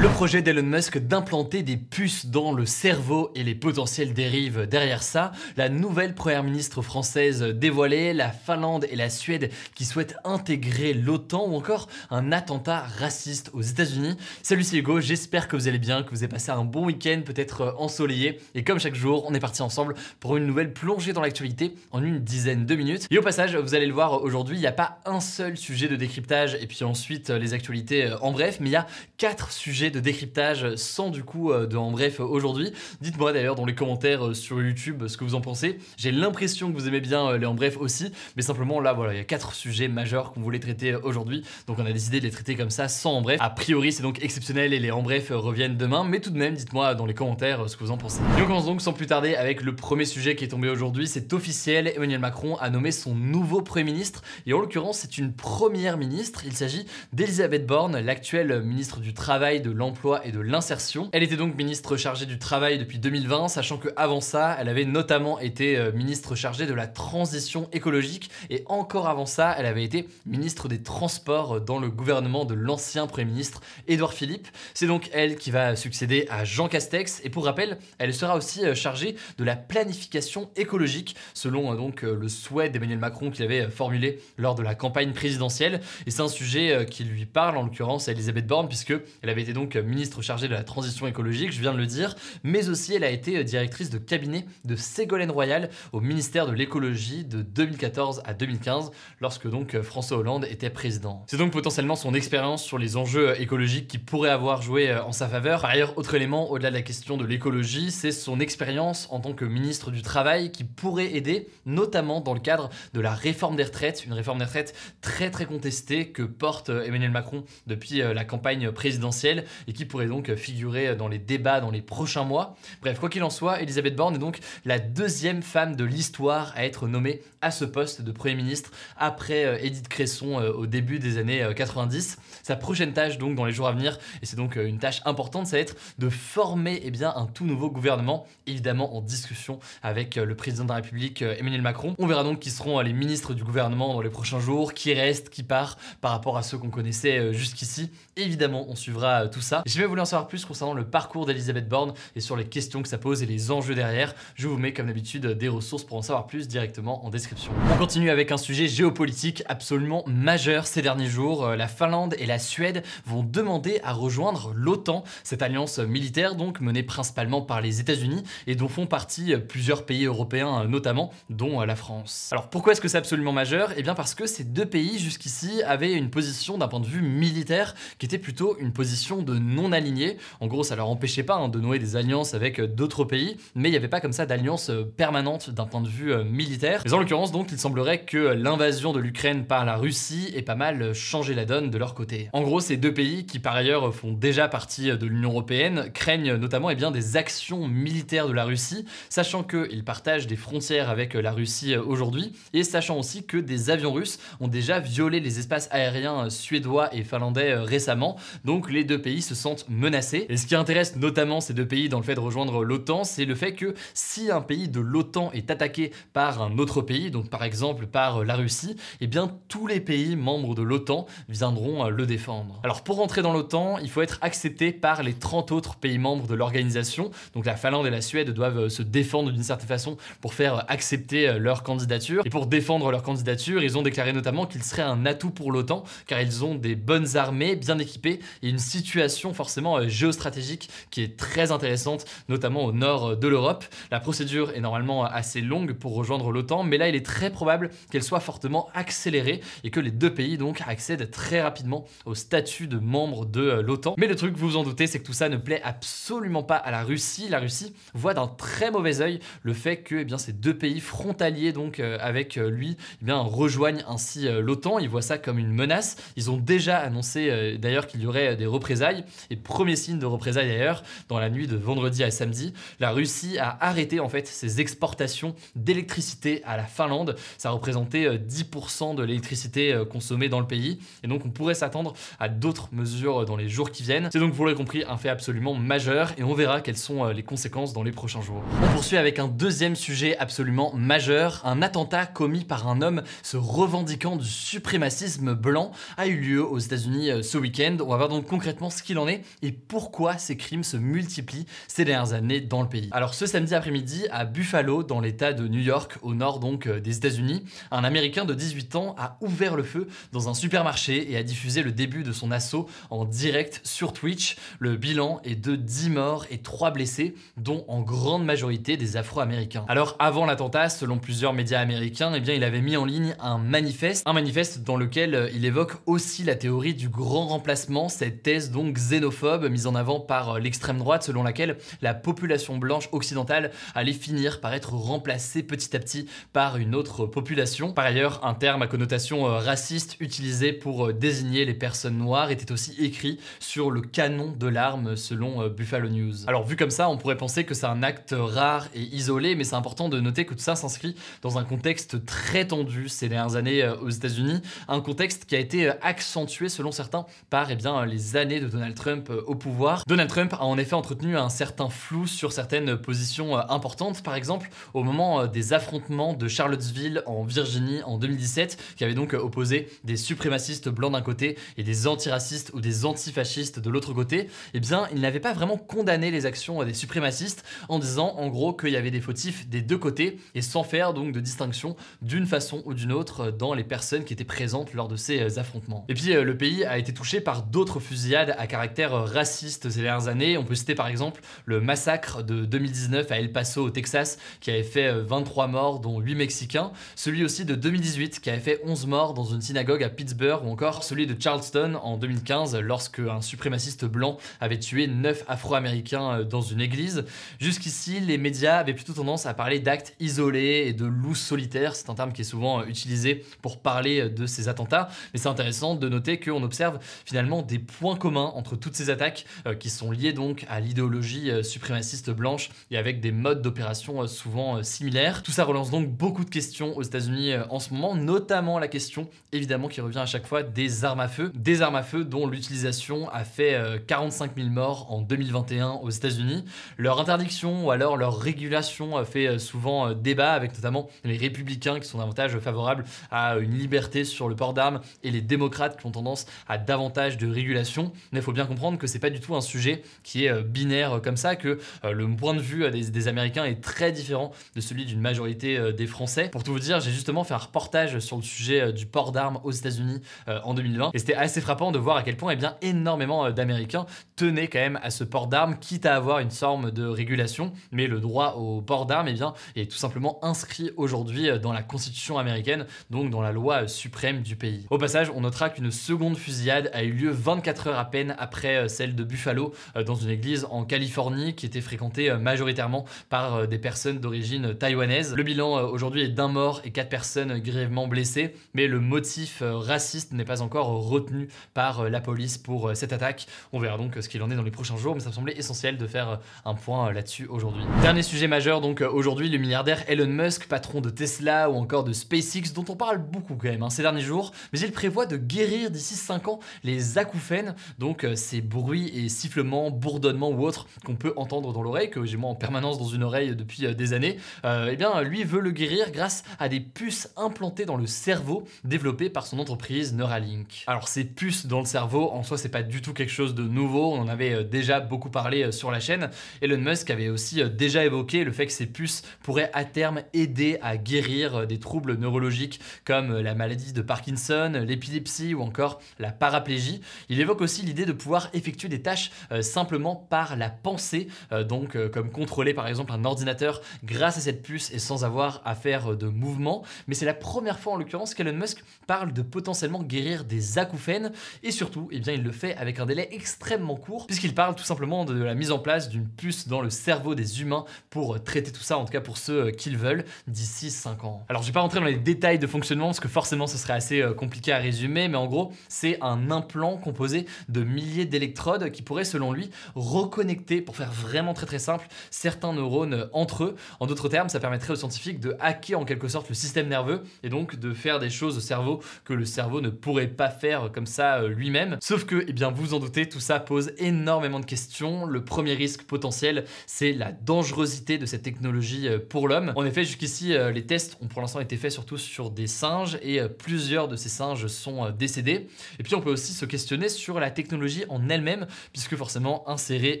Le projet d'Elon Musk d'implanter des puces dans le cerveau et les potentielles dérives derrière ça, la nouvelle première ministre française dévoilée, la Finlande et la Suède qui souhaitent intégrer l'OTAN ou encore un attentat raciste aux États-Unis. Salut c'est Hugo, j'espère que vous allez bien, que vous avez passé un bon week-end peut-être ensoleillé. Et comme chaque jour, on est parti ensemble pour une nouvelle plongée dans l'actualité en une dizaine de minutes. Et au passage, vous allez le voir aujourd'hui, il n'y a pas un seul sujet de décryptage. Et puis ensuite les actualités en bref, mais il y a quatre sujets de décryptage sans du coup euh, de en bref aujourd'hui. Dites-moi d'ailleurs dans les commentaires euh, sur YouTube ce que vous en pensez. J'ai l'impression que vous aimez bien euh, les en bref aussi, mais simplement là voilà, il y a quatre sujets majeurs qu'on voulait traiter aujourd'hui, donc on a décidé de les traiter comme ça sans en bref. A priori c'est donc exceptionnel et les en bref reviennent demain, mais tout de même dites-moi dans les commentaires ce que vous en pensez. Et on commence donc sans plus tarder avec le premier sujet qui est tombé aujourd'hui, c'est officiel, Emmanuel Macron a nommé son nouveau Premier ministre, et en l'occurrence c'est une première ministre, il s'agit d'Elisabeth Borne, l'actuelle ministre du Travail, de l'Emploi et de l'Insertion. Elle était donc ministre chargée du Travail depuis 2020, sachant que avant ça, elle avait notamment été euh, ministre chargée de la transition écologique et encore avant ça, elle avait été ministre des Transports dans le gouvernement de l'ancien Premier ministre Édouard Philippe. C'est donc elle qui va succéder à Jean Castex et pour rappel, elle sera aussi euh, chargée de la planification écologique selon euh, donc le souhait d'Emmanuel Macron qu'il avait formulé lors de la campagne présidentielle et c'est un sujet qui lui parle en l'occurrence à Elisabeth Borne puisque elle avait été donc ministre chargée de la transition écologique, je viens de le dire, mais aussi elle a été directrice de cabinet de Ségolène Royal au ministère de l'écologie de 2014 à 2015, lorsque donc François Hollande était président. C'est donc potentiellement son expérience sur les enjeux écologiques qui pourrait avoir joué en sa faveur. Par ailleurs, autre élément, au-delà de la question de l'écologie, c'est son expérience en tant que ministre du Travail qui pourrait aider, notamment dans le cadre de la réforme des retraites, une réforme des retraites très très contestée que porte Emmanuel Macron depuis la campagne présidentielle et qui pourrait donc figurer dans les débats dans les prochains mois. Bref, quoi qu'il en soit, Elisabeth Borne est donc la deuxième femme de l'histoire à être nommée à ce poste de Premier ministre après euh, Edith Cresson euh, au début des années 90. Euh, Sa prochaine tâche donc dans les jours à venir, et c'est donc une tâche importante, ça va être de former eh bien, un tout nouveau gouvernement, évidemment en discussion avec le président de la République Emmanuel Macron. On verra donc qui seront les ministres du gouvernement dans les prochains jours, qui reste, qui part par rapport à ceux qu'on connaissait jusqu'ici. Évidemment, on suivra tout ça. Si vous voulez en savoir plus concernant le parcours d'Elisabeth Borne et sur les questions que ça pose et les enjeux derrière, je vous mets comme d'habitude des ressources pour en savoir plus directement en description. On continue avec un sujet géopolitique absolument majeur ces derniers jours. Euh, la Finlande et la Suède vont demander à rejoindre l'OTAN, cette alliance militaire donc menée principalement par les États-Unis et dont font partie plusieurs pays européens notamment, dont la France. Alors pourquoi est-ce que c'est absolument majeur? Eh bien parce que ces deux pays jusqu'ici avaient une position d'un point de vue militaire qui était plutôt une position de non-aligné. En gros, ça leur empêchait pas hein, de nouer des alliances avec euh, d'autres pays, mais il n'y avait pas comme ça d'alliance euh, permanente d'un point de vue euh, militaire. Mais en l'occurrence, donc, il semblerait que l'invasion de l'Ukraine par la Russie ait pas mal changé la donne de leur côté. En gros, ces deux pays, qui par ailleurs font déjà partie de l'Union Européenne, craignent notamment eh des actions militaires de la Russie, sachant qu'ils partagent des frontières avec la Russie aujourd'hui, et sachant aussi que des avions russes ont déjà violé les espaces aériens suédois et finlandais récemment, donc les deux pays se sentent menacés. Et ce qui intéresse notamment ces deux pays dans le fait de rejoindre l'OTAN, c'est le fait que si un pays de l'OTAN est attaqué par un autre pays, donc par exemple par la Russie, eh bien tous les pays membres de l'OTAN viendront le défendre. Alors pour rentrer dans l'OTAN, il faut être accepté par les 30 autres pays membres de l'organisation. Donc la Finlande et la Suède doivent se défendre d'une certaine façon pour faire accepter leur candidature. Et pour défendre leur candidature, ils ont déclaré notamment qu'ils seraient un atout pour l'OTAN car ils ont des bonnes armées bien équipées et une situation forcément géostratégique qui est très intéressante, notamment au nord de l'Europe. La procédure est normalement assez longue pour rejoindre l'OTAN, mais là il est très probable qu'elle soit fortement accélérée et que les deux pays donc accèdent très rapidement au statut de membre de l'OTAN. Mais le truc, vous vous en doutez, c'est que tout ça ne plaît absolument pas à la Russie. La Russie voit d'un très mauvais œil le fait que eh bien, ces deux pays frontaliers donc euh, avec euh, lui eh bien, rejoignent ainsi euh, l'OTAN. Ils voient ça comme une menace. Ils ont déjà annoncé d'ailleurs qu'il y aurait des représailles. Et premier signe de représailles d'ailleurs, dans la nuit de vendredi à samedi, la Russie a arrêté en fait ses exportations d'électricité à la Finlande. Ça représentait 10% de l'électricité consommée dans le pays. Et donc on pourrait s'attendre à d'autres mesures dans les jours qui viennent. C'est donc, vous l'avez compris, un fait absolument majeur et on verra quelles sont les conséquences dans les prochains jours. On poursuit avec un deuxième sujet absolument majeur. Un attentat commis par un homme se revendiquant du suprémacisme blanc a eu lieu aux États-Unis euh, ce week-end. On va voir donc concrètement ce en est et pourquoi ces crimes se multiplient ces dernières années dans le pays. Alors ce samedi après-midi à Buffalo, dans l'État de New York, au nord donc euh, des États-Unis, un Américain de 18 ans a ouvert le feu dans un supermarché et a diffusé le début de son assaut en direct sur Twitch. Le bilan est de 10 morts et 3 blessés, dont en grande majorité des Afro-Américains. Alors avant l'attentat, selon plusieurs médias américains, eh bien, il avait mis en ligne un manifeste, un manifeste dans lequel euh, il évoque aussi la théorie du grand remplacement, cette thèse donc xénophobe mise en avant par euh, l'extrême droite selon laquelle la population blanche occidentale allait finir par être remplacée petit à petit par une autre population. Par ailleurs, un terme à connotation euh, raciste utilisé pour désigner les personnes noires était aussi écrit sur le canon de l'arme selon Buffalo News. Alors vu comme ça, on pourrait penser que c'est un acte rare et isolé, mais c'est important de noter que tout ça s'inscrit dans un contexte très tendu ces dernières années euh, aux États-Unis, un contexte qui a été euh, accentué selon certains par eh bien, les années de Donald Trump euh, au pouvoir. Donald Trump a en effet entretenu un certain flou sur certaines positions importantes, par exemple au moment des affrontements de Charlottesville en Virginie en 2017, qui avait donc opposé des suprémacistes blancs d'un côté et des antiracistes ou des antifascistes de l'autre côté, eh bien il n'avait pas vraiment condamné les actions des suprémacistes en disant en gros qu'il y avait des fautifs des deux côtés et sans faire donc de distinction d'une façon ou d'une autre dans les personnes qui étaient présentes lors de ces euh, affrontements. Et puis euh, le pays a été touché par d'autres fusillades à caractère euh, raciste ces dernières années. On peut citer par exemple le massacre de 2019 à El Paso au Texas qui avait fait 23 morts dont 8 Mexicains, celui aussi de 2018 qui avait fait 11 morts dans une synagogue à Pittsburgh ou encore celui de Charleston en 2015 lorsque un suprémaciste blanc avait tué 9 Afro-Américains dans une église. Jusqu'ici, les médias avaient plutôt tendance à parler d'actes isolés et de loups solitaires. C'est un terme qui est souvent euh, utilisé pour parler euh, de ces attentats. Mais c'est intéressant de noter qu'on observe finalement des points communs entre toutes ces attaques euh, qui sont liées donc à l'idéologie suprémaciste blanche et avec des modes d'opération souvent similaires. Tout ça relance donc beaucoup de questions aux États-Unis en ce moment, notamment la question évidemment qui revient à chaque fois des armes à feu. Des armes à feu dont l'utilisation a fait 45 000 morts en 2021 aux États-Unis. Leur interdiction ou alors leur régulation fait souvent euh, débat avec notamment les républicains qui sont davantage favorables à une liberté sur le port d'armes et les démocrates qui ont tendance à davantage de régulation. Mais il faut bien comprendre que c'est pas du tout un sujet qui est euh, binaire euh, comme ça, que le point de vue des, Américains est très différent de celui d'une majorité des Français. Pour tout vous dire, j'ai justement fait un reportage sur le sujet du port d'armes aux États-Unis en 2020 et c'était assez frappant de voir à quel point eh bien, énormément d'Américains tenaient quand même à ce port d'armes, quitte à avoir une forme de régulation, mais le droit au port d'armes eh bien, est tout simplement inscrit aujourd'hui euh, dans la Constitution américaine, donc dans la loi euh, suprême du pays. Au passage, on notera qu'une seconde fusillade a eu lieu 24 heures à peine après euh, celle de Buffalo, dans une église en Californie qui était fréquentée majoritairement par des personnes d'origine taïwanaise. Le bilan aujourd'hui est d'un mort et quatre personnes grièvement blessées, mais le motif raciste n'est pas encore retenu par la police pour cette attaque. On verra donc ce qu'il en est dans les prochains jours, mais ça me semblait essentiel de faire un point là-dessus aujourd'hui. Dernier sujet majeur, donc aujourd'hui, le milliardaire Elon Musk, patron de Tesla ou encore de SpaceX, dont on parle beaucoup quand même hein, ces derniers jours, mais il prévoit de guérir d'ici 5 ans les acouphènes, donc euh, ces bruits et sifflements, bourdonnements ou autres qu'on peut entendre dans l'oreille, que j'ai moi en permanence dans une oreille depuis euh, des années. Euh, eh bien, lui veut le guérir grâce à des puces implantées dans le cerveau développées par son entreprise Neuralink. Alors ces puces dans le cerveau, en soi, c'est pas du tout quelque chose de nouveau. On en avait déjà beaucoup parlé sur la chaîne. Elon Musk avait aussi déjà évoqué le fait que ces puces pourrait à terme aider à guérir des troubles neurologiques comme la maladie de Parkinson, l'épilepsie ou encore la paraplégie. Il évoque aussi l'idée de pouvoir effectuer des tâches euh, simplement par la pensée, euh, donc euh, comme contrôler par exemple un ordinateur grâce à cette puce et sans avoir à faire de mouvement. Mais c'est la première fois en l'occurrence qu'Elon Musk parle de potentiellement guérir des acouphènes et surtout, eh bien, il le fait avec un délai extrêmement court puisqu'il parle tout simplement de la mise en place d'une puce dans le cerveau des humains pour traiter tout ça, en tout cas pour ceux qui le veulent, d'ici 5 ans. Alors je vais pas rentrer dans les détails de fonctionnement parce que forcément ce serait assez compliqué à résumer, mais en gros c'est un implant composé de milliers d'électrodes qui pourraient selon lui reconnecter, pour faire vraiment très très simple, certains neurones entre eux. En d'autres termes, ça permettrait aux scientifiques de hacker en quelque sorte le système nerveux et donc de faire des choses au cerveau que le cerveau ne pourrait pas faire comme ça euh, lui-même. Sauf que, eh bien, vous en doutez, tout ça pose énormément de questions. Le premier risque potentiel, c'est la dangerosité de cette technologie euh, pour l'homme. En effet, jusqu'ici, euh, les tests ont pour l'instant été faits surtout sur des singes et plusieurs de ces singes sont décédés. Et puis, on peut aussi se questionner sur la technologie en elle-même, puisque forcément, insérer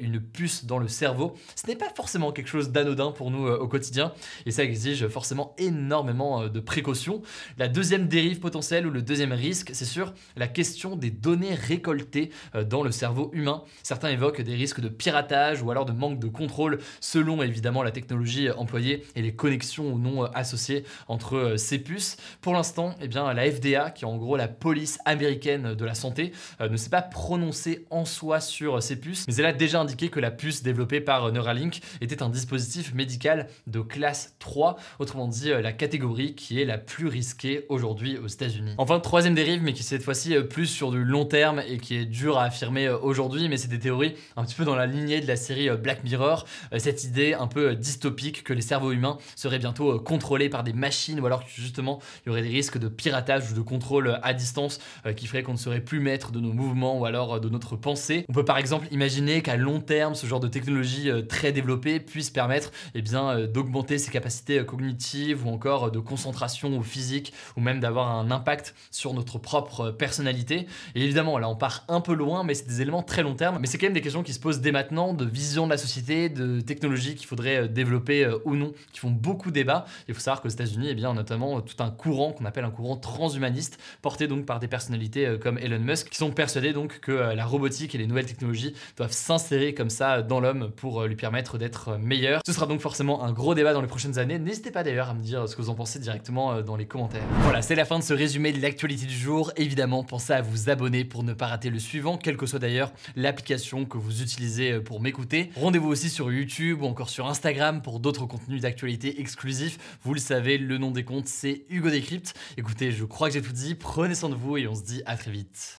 une puce dans le cerveau, ce n'est pas forcément quelque chose d'anodin pour nous au quotidien, et ça exige forcément énormément de précautions. La deuxième dérive potentielle ou le deuxième risque, c'est sur la question des données récoltées dans le cerveau humain. Certains évoquent des risques de piratage ou alors de manque de contrôle selon évidemment la technologie employée et les connexions ou non associées entre ces puces. Pour l'instant, eh bien, la FDA, qui est en gros la police américaine de la santé, ne s'est pas prononcée en soi sur ces puces, mais elle a déjà indiqué que la puce développée par Neuralink était un dispositif médical de classe 3, autrement dit la catégorie qui est la plus risquée aujourd'hui aux États-Unis. Enfin, troisième dérive, mais qui cette fois-ci plus sur du long terme et qui est dur à affirmer aujourd'hui, mais c'est des théories un petit peu dans la lignée de la série Black Mirror, cette idée un peu dystopique que les cerveaux humains seraient bientôt contrôlés par des machines ou alors que justement il y aurait des risques de piratage ou de contrôle à distance qui ferait qu'on ne serait plus maître de nos mouvements ou alors de pensée. On peut par exemple imaginer qu'à long terme, ce genre de technologie très développée puisse permettre eh bien, d'augmenter ses capacités cognitives ou encore de concentration ou physique ou même d'avoir un impact sur notre propre personnalité. Et évidemment, là on part un peu loin, mais c'est des éléments très long terme. Mais c'est quand même des questions qui se posent dès maintenant de vision de la société, de technologie qu'il faudrait développer ou non, qui font beaucoup débat. Il faut savoir qu'aux États-Unis, eh bien, notamment tout un courant qu'on appelle un courant transhumaniste, porté donc par des personnalités comme Elon Musk, qui sont persuadés donc que la robotique et les nouvelles technologies doivent s'insérer comme ça dans l'homme pour lui permettre d'être meilleur. Ce sera donc forcément un gros débat dans les prochaines années. N'hésitez pas d'ailleurs à me dire ce que vous en pensez directement dans les commentaires. Voilà, c'est la fin de ce résumé de l'actualité du jour. Évidemment, pensez à vous abonner pour ne pas rater le suivant, quelle que soit d'ailleurs l'application que vous utilisez pour m'écouter. Rendez-vous aussi sur YouTube ou encore sur Instagram pour d'autres contenus d'actualité exclusifs. Vous le savez, le nom des comptes c'est Hugo Décrypte. Écoutez, je crois que j'ai tout dit. Prenez soin de vous et on se dit à très vite.